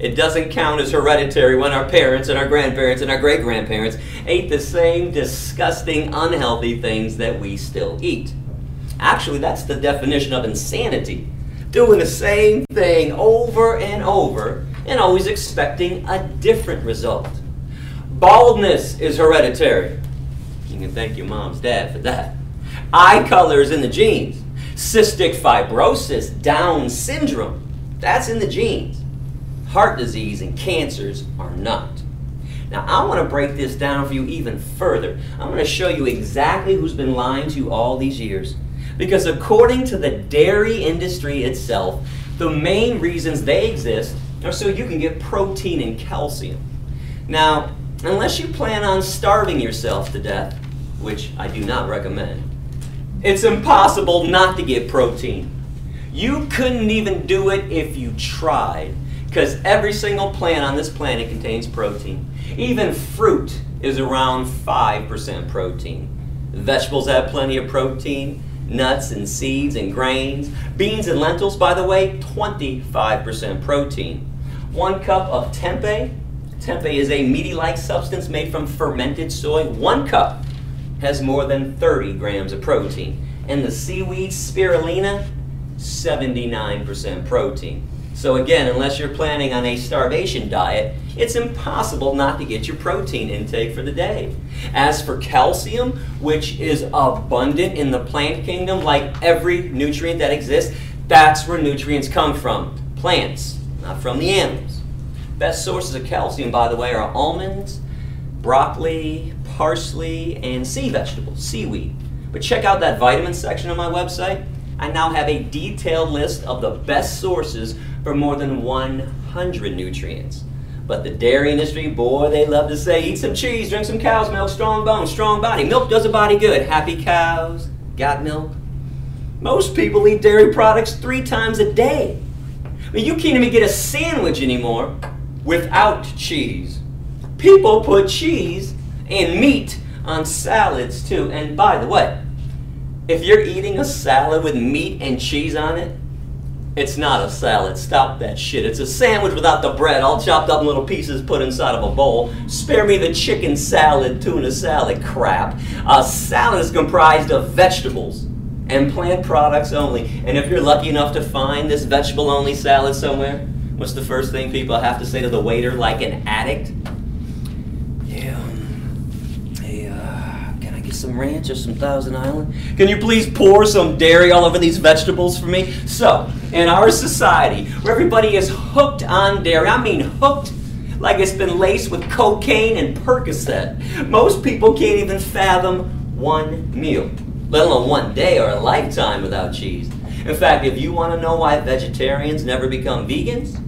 it doesn't count as hereditary when our parents and our grandparents and our great grandparents ate the same disgusting, unhealthy things that we still eat. Actually, that's the definition of insanity. Doing the same thing over and over and always expecting a different result. Baldness is hereditary. You can thank your mom's dad for that. Eye color is in the genes. Cystic fibrosis, Down syndrome, that's in the genes heart disease and cancers are not. Now, I want to break this down for you even further. I'm going to show you exactly who's been lying to you all these years. Because according to the dairy industry itself, the main reasons they exist are so you can get protein and calcium. Now, unless you plan on starving yourself to death, which I do not recommend, it's impossible not to get protein. You couldn't even do it if you tried, because every single plant on this planet contains protein. Even fruit is around 5% protein. Vegetables have plenty of protein nuts and seeds and grains. Beans and lentils, by the way, 25% protein. One cup of tempeh, tempeh is a meaty-like substance made from fermented soy. One cup has more than 30 grams of protein. And the seaweed spirulina, 79% protein. So again, unless you're planning on a starvation diet, it's impossible not to get your protein intake for the day. As for calcium, which is abundant in the plant kingdom, like every nutrient that exists, that's where nutrients come from. Plants, not from the animals. Best sources of calcium, by the way, are almonds, broccoli, parsley, and sea vegetables, seaweed. But check out that vitamin section on my website. I now have a detailed list of the best sources for more than 100 nutrients. But the dairy industry, boy, they love to say, eat some cheese, drink some cow's milk, strong bones, strong body. Milk does a body good. Happy cows, got milk. Most people eat dairy products three times a day. I mean, you can't even get a sandwich anymore without cheese. People put cheese and meat on salads too. And by the way, if you're eating a salad with meat and cheese on it, it's not a salad. Stop that shit. It's a sandwich without the bread, all chopped up in little pieces put inside of a bowl. Spare me the chicken salad, tuna salad crap. A salad is comprised of vegetables and plant products only. And if you're lucky enough to find this vegetable only salad somewhere, what's the first thing people have to say to the waiter like an addict? Yeah. Hey, uh, can I get some ranch or some Thousand Island? Can you please pour some dairy all over these vegetables for me? So, in our society, where everybody is hooked on dairy, I mean hooked like it's been laced with cocaine and Percocet, most people can't even fathom one meal, let alone one day or a lifetime without cheese. In fact, if you want to know why vegetarians never become vegans,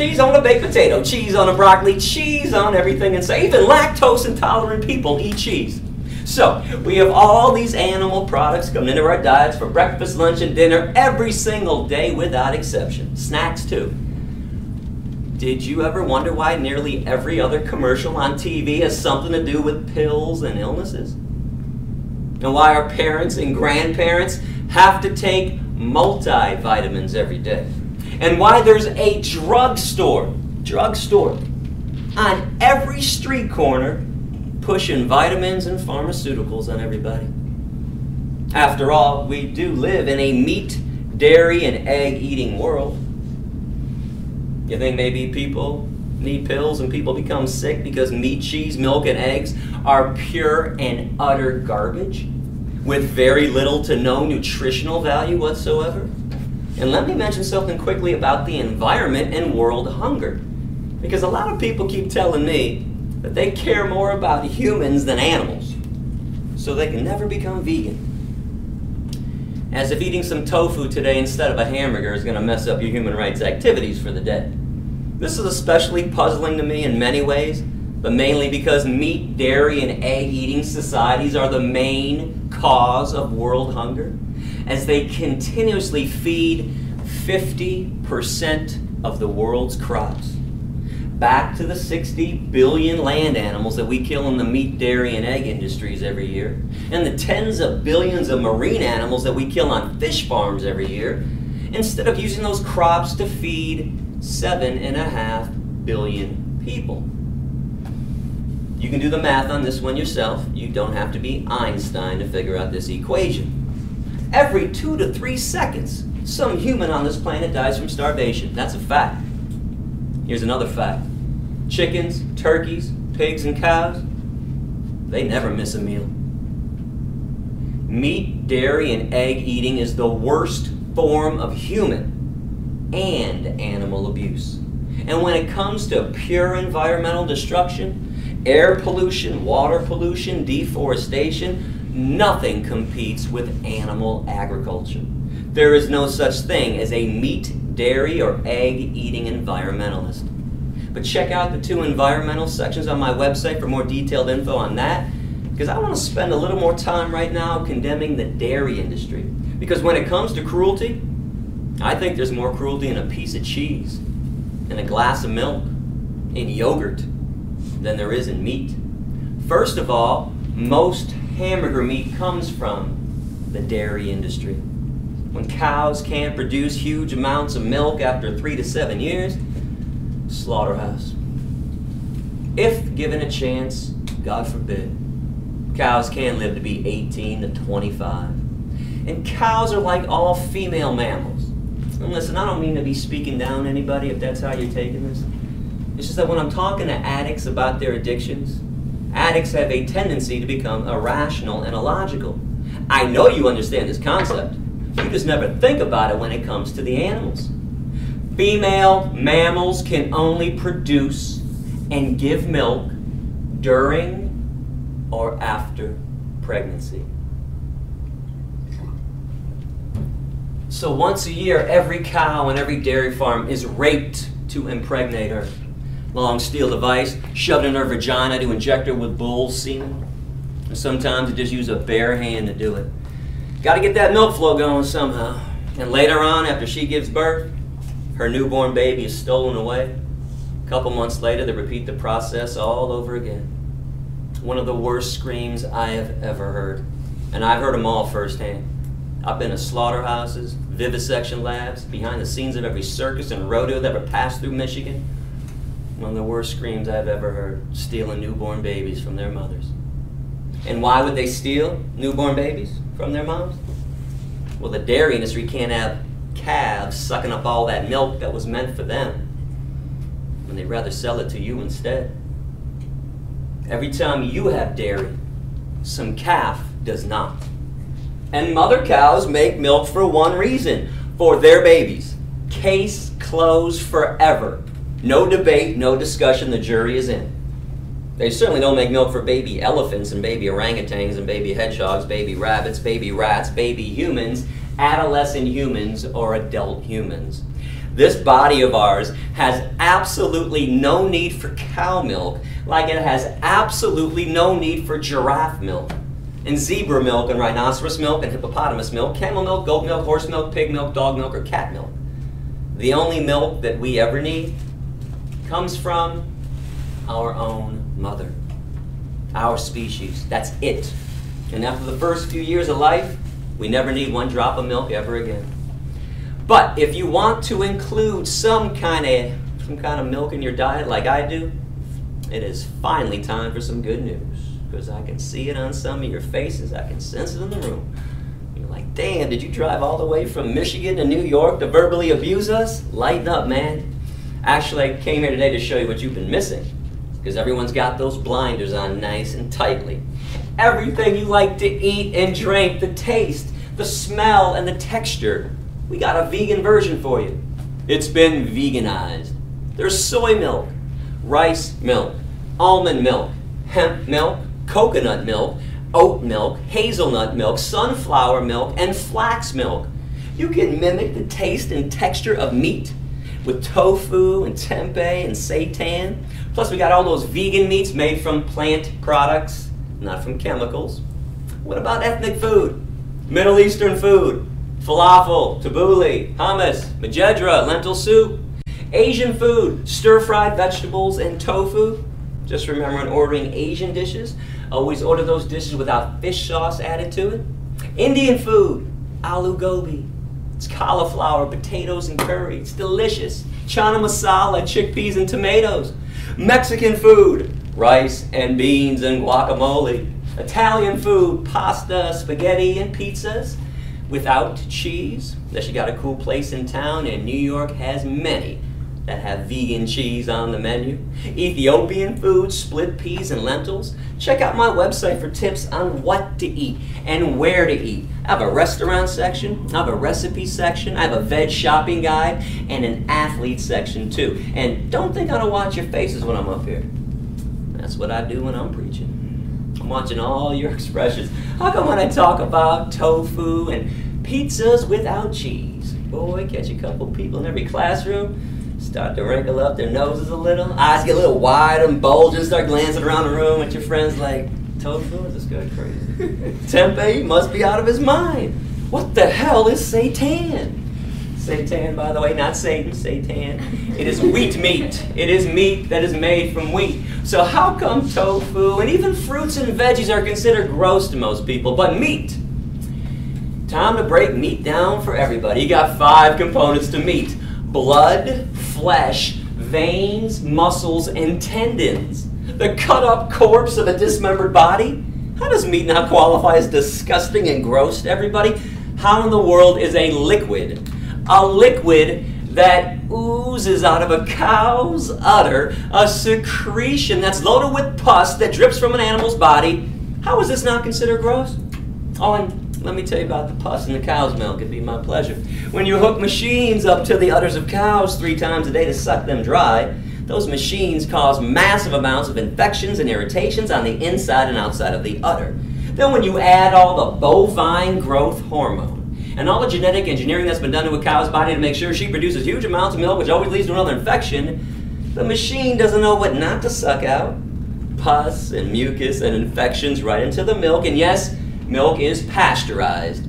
cheese on a baked potato, cheese on a broccoli, cheese on everything, and so even lactose intolerant people eat cheese. So, we have all these animal products coming into our diets for breakfast, lunch, and dinner every single day without exception. Snacks, too. Did you ever wonder why nearly every other commercial on TV has something to do with pills and illnesses? And why our parents and grandparents have to take multivitamins every day? And why there's a drugstore, drugstore, on every street corner pushing vitamins and pharmaceuticals on everybody. After all, we do live in a meat, dairy, and egg eating world. You think maybe people need pills and people become sick because meat, cheese, milk, and eggs are pure and utter garbage with very little to no nutritional value whatsoever? And let me mention something quickly about the environment and world hunger. Because a lot of people keep telling me that they care more about humans than animals, so they can never become vegan. As if eating some tofu today instead of a hamburger is going to mess up your human rights activities for the day. This is especially puzzling to me in many ways, but mainly because meat, dairy, and egg eating societies are the main cause of world hunger as they continuously feed 50% of the world's crops back to the 60 billion land animals that we kill in the meat, dairy, and egg industries every year, and the tens of billions of marine animals that we kill on fish farms every year, instead of using those crops to feed seven and a half billion people. You can do the math on this one yourself. You don't have to be Einstein to figure out this equation. Every two to three seconds, some human on this planet dies from starvation. That's a fact. Here's another fact chickens, turkeys, pigs, and cows, they never miss a meal. Meat, dairy, and egg eating is the worst form of human and animal abuse. And when it comes to pure environmental destruction, air pollution, water pollution, deforestation, nothing competes with animal agriculture. There is no such thing as a meat, dairy, or egg eating environmentalist. But check out the two environmental sections on my website for more detailed info on that. Because I want to spend a little more time right now condemning the dairy industry. Because when it comes to cruelty, I think there's more cruelty in a piece of cheese, in a glass of milk, in yogurt, than there is in meat. First of all, most hamburger meat comes from the dairy industry. When cows can't produce huge amounts of milk after three to seven years, slaughterhouse. If given a chance, God forbid, cows can live to be 18 to 25. And cows are like all female mammals. And listen, I don't mean to be speaking down anybody if that's how you're taking this. It's just that when I'm talking to addicts about their addictions, addicts have a tendency to become irrational and illogical. I know you understand this concept. You just never think about it when it comes to the animals. Female mammals can only produce and give milk during or after pregnancy. So once a year, every cow and every dairy farm is raped to impregnate her. Long steel device shoved in her vagina to inject her with bull semen. And sometimes they just use a bare hand to do it. Got to get that milk flow going somehow. And later on, after she gives birth, her newborn baby is stolen away. A couple months later, they repeat the process all over again. One of the worst screams I have ever heard. And I've heard them all firsthand. I've been to slaughterhouses, vivisection labs, behind the scenes of every circus and rodeo that ever passed through Michigan. One of the worst screams I've ever heard, stealing newborn babies from their mothers. And why would they steal newborn babies from their moms? Well, the dairy industry can't have calves sucking up all that milk that was meant for them when they'd rather sell it to you instead. Every time you have dairy, some calf does not. And mother cows make milk for one reason for their babies. Case closed forever. No debate, no discussion, the jury is in. They certainly don't make milk for baby elephants and baby orangutans and baby hedgehogs, baby rabbits, baby rats, baby humans, adolescent humans, or adult humans. This body of ours has absolutely no need for cow milk, like it has absolutely no need for giraffe milk, and zebra milk, and rhinoceros milk, and hippopotamus milk, camel milk, goat milk, horse milk, pig milk, dog milk, or cat milk. The only milk that we ever need comes from our own mother, our species. That's it. And after the first few years of life, we never need one drop of milk ever again. But if you want to include some kind of some kind of milk in your diet like I do, it is finally time for some good news. Because I can see it on some of your faces, I can sense it in the room. You're like, damn, did you drive all the way from Michigan to New York to verbally abuse us? Lighten up, man. Actually, I came here today to show you what you've been missing. Because everyone's got those blinders on nice and tightly. Everything you like to eat and drink, the taste, the smell, and the texture. We got a vegan version for you. It's been veganized. There's soy milk, rice milk, almond milk, hemp milk, coconut milk, oat milk, hazelnut milk, sunflower milk, and flax milk. You can mimic the taste and texture of meat with tofu and tempeh and seitan. Plus, we got all those vegan meats made from plant products, not from chemicals. What about ethnic food? Middle Eastern food, falafel, tabbouleh, hummus, majedra, lentil soup. Asian food, stir-fried vegetables and tofu. Just remember when ordering Asian dishes, always order those dishes without fish sauce added to it. Indian food, aloo gobi. It's cauliflower, potatoes, and curry. It's delicious. Chana masala, chickpeas, and tomatoes. Mexican food, rice and beans and guacamole. Italian food, pasta, spaghetti, and pizzas without cheese. Unless you got a cool place in town, and New York has many that have vegan cheese on the menu, Ethiopian food, split peas and lentils. Check out my website for tips on what to eat and where to eat. I have a restaurant section, I have a recipe section, I have a veg shopping guide, and an athlete section too. And don't think I don't watch your faces when I'm up here. That's what I do when I'm preaching. I'm watching all your (laughs) expressions. How come when I talk about tofu and pizzas without cheese, boy, catch a couple people in every classroom start to wrinkle up their noses a little, eyes get a little wide and bulging, start glancing around the room at your friends like, tofu, is this guy crazy? (laughs) Tempeh must be out of his mind. What the hell is seitan? Seitan, by the way, not Satan, seitan. It is wheat meat. It is meat that is made from wheat. So how come tofu and even fruits and veggies are considered gross to most people, but meat? Time to break meat down for everybody. You got five components to meat blood, flesh, veins, muscles, and tendons. The cut up corpse of a dismembered body? How does meat not qualify as disgusting and gross to everybody? How in the world is a liquid, a liquid that oozes out of a cow's udder, a secretion that's loaded with pus that drips from an animal's body, how is this not considered gross? Oh, and let me tell you about the pus in the cow's milk. It'd be my pleasure. When you hook machines up to the udders of cows three times a day to suck them dry, those machines cause massive amounts of infections and irritations on the inside and outside of the udder. Then, when you add all the bovine growth hormone and all the genetic engineering that's been done to a cow's body to make sure she produces huge amounts of milk, which always leads to another infection, the machine doesn't know what not to suck out pus and mucus and infections right into the milk. And yes, milk is pasteurized.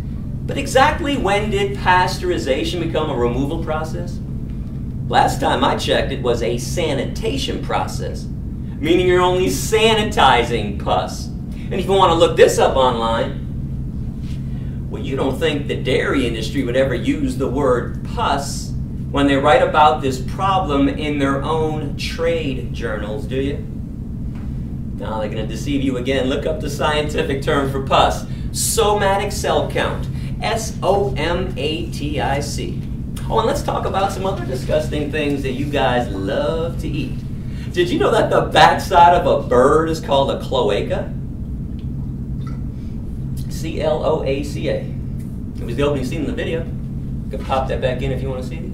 But exactly when did pasteurization become a removal process? Last time I checked, it was a sanitation process, meaning you're only sanitizing pus. And if you want to look this up online, well, you don't think the dairy industry would ever use the word pus when they write about this problem in their own trade journals, do you? Now they're going to deceive you again. Look up the scientific term for pus somatic cell count. S O M A T I C. Oh, and let's talk about some other disgusting things that you guys love to eat. Did you know that the backside of a bird is called a cloaca? C L O A C A. It was the opening scene in the video. You can pop that back in if you want to see it.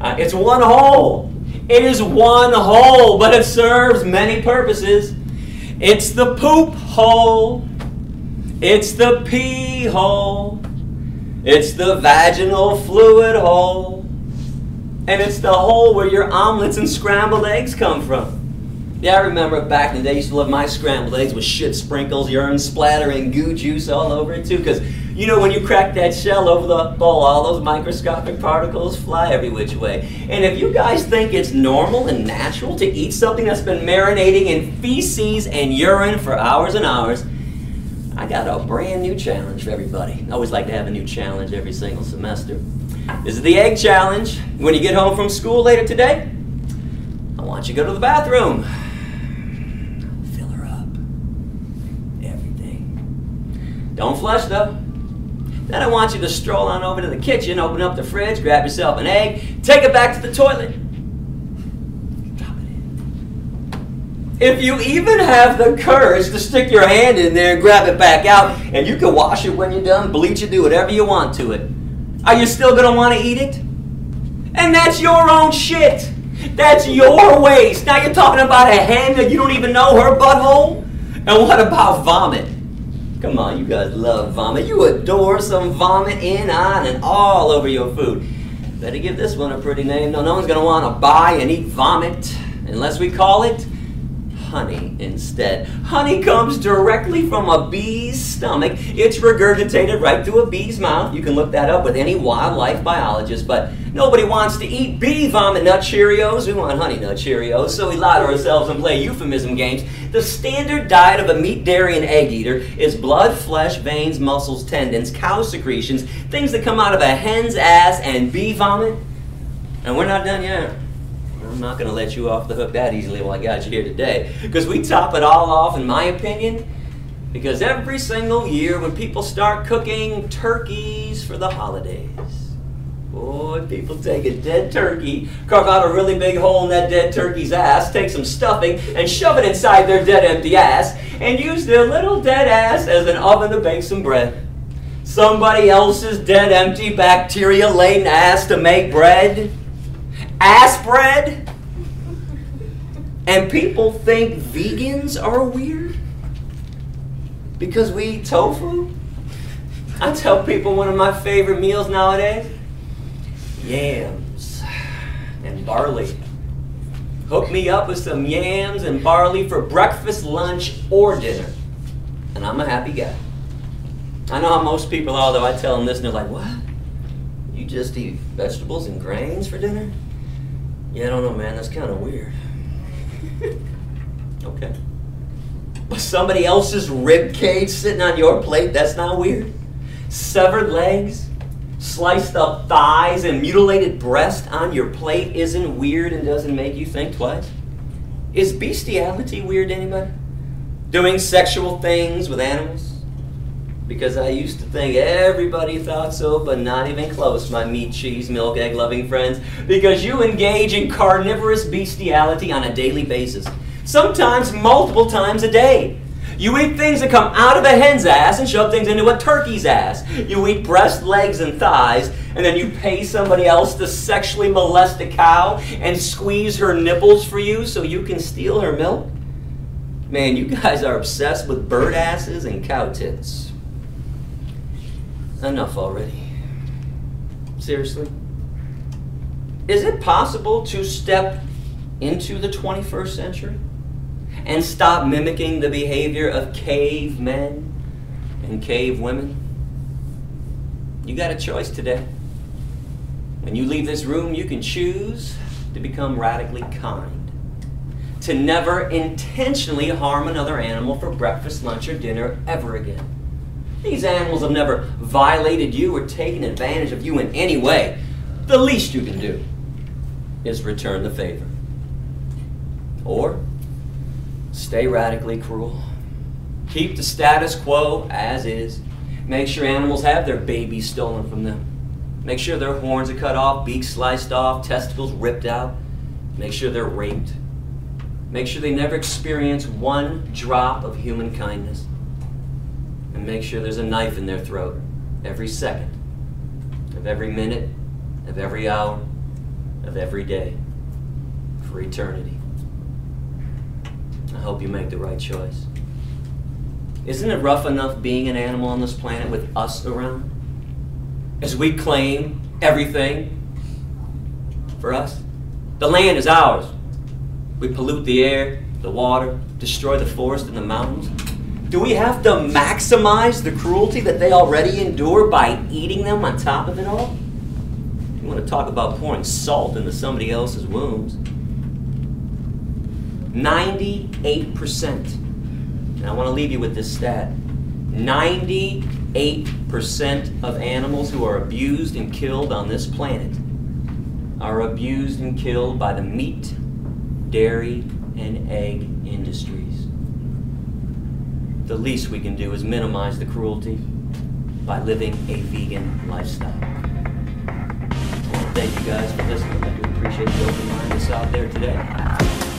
Uh, it's one hole. It is one hole, but it serves many purposes. It's the poop hole. It's the pee hole. It's the vaginal fluid hole. And it's the hole where your omelets and scrambled eggs come from. Yeah, I remember back in the day, I used to love my scrambled eggs with shit sprinkles, urine splatter, and goo juice all over it too. Because you know when you crack that shell over the bowl, all those microscopic particles fly every which way. And if you guys think it's normal and natural to eat something that's been marinating in feces and urine for hours and hours, I got a brand new challenge for everybody. I always like to have a new challenge every single semester. This is the egg challenge. When you get home from school later today, I want you to go to the bathroom. Fill her up. Everything. Don't flush though. Then I want you to stroll on over to the kitchen, open up the fridge, grab yourself an egg, take it back to the toilet. If you even have the courage to stick your hand in there and grab it back out, and you can wash it when you're done, bleach it, do whatever you want to it, are you still going to want to eat it? And that's your own shit. That's your waste. Now you're talking about a hen that you don't even know her butthole? And what about vomit? Come on, you guys love vomit. You adore some vomit in, on, and all over your food. Better give this one a pretty name. No, no one's going to want to buy and eat vomit unless we call it honey instead. Honey comes directly from a bee's stomach. It's regurgitated right through a bee's mouth. You can look that up with any wildlife biologist, but nobody wants to eat bee vomit nut Cheerios. We want honey nut Cheerios, so we lie to ourselves and play euphemism games. The standard diet of a meat, dairy, and egg eater is blood, flesh, veins, muscles, tendons, cow secretions, things that come out of a hen's ass, and bee vomit. And we're not done yet. I'm not going to let you off the hook that easily while I got you here today. Because we top it all off, in my opinion, because every single year when people start cooking turkeys for the holidays, Boy, people take a dead turkey, carve out a really big hole in that dead turkey's ass, take some stuffing, and shove it inside their dead empty ass, and use their little dead ass as an oven to bake some bread. Somebody else's dead empty bacteria laden ass to make bread? Ass bread? And people think vegans are weird? Because we eat tofu? I tell people one of my favorite meals nowadays yams and barley. Hook me up with some yams and barley for breakfast, lunch, or dinner. And I'm a happy guy. I know how most people are, though. I tell them this and they're like, what? You just eat vegetables and grains for dinner? Yeah, I don't know, man. That's kind of weird. (laughs) okay. But somebody else's rib cage sitting on your plate, that's not weird. Severed legs, sliced up thighs, and mutilated breast on your plate isn't weird and doesn't make you think twice. Is bestiality weird to anybody? Doing sexual things with animals? Because I used to think everybody thought so, but not even close, my meat, cheese, milk, egg loving friends. Because you engage in carnivorous bestiality on a daily basis sometimes multiple times a day. You eat things that come out of a hen's ass and shove things into a turkey's ass. You eat breast, legs, and thighs, and then you pay somebody else to sexually molest a cow and squeeze her nipples for you so you can steal her milk? Man, you guys are obsessed with bird asses and cow tits. Enough already. Seriously? Is it possible to step into the 21st century? and stop mimicking the behavior of cavemen and cave women? You got a choice today. When you leave this room, you can choose to become radically kind. To never intentionally harm another animal for breakfast, lunch, or dinner ever again. These animals have never violated you or taken advantage of you in any way. The least you can do is return the favor. Or Stay radically cruel. Keep the status quo as is. Make sure animals have their babies stolen from them. Make sure their horns are cut off, beaks sliced off, testicles ripped out. Make sure they're raped. Make sure they never experience one drop of human kindness. And make sure there's a knife in their throat every second of every minute, of every hour, of every day, for eternity. I hope you make the right choice. Isn't it rough enough being an animal on this planet with us around? As we claim everything for us. The land is ours. We pollute the air, the water, destroy the forest and the mountains. Do we have to maximize the cruelty that they already endure by eating them on top of it all? You want to talk about pouring salt into somebody else's wounds? 98%. And I want to leave you with this stat 98% of animals who are abused and killed on this planet are abused and killed by the meat, dairy, and egg industries. The least we can do is minimize the cruelty by living a vegan lifestyle. thank you guys for listening. I do appreciate the open that's out there today.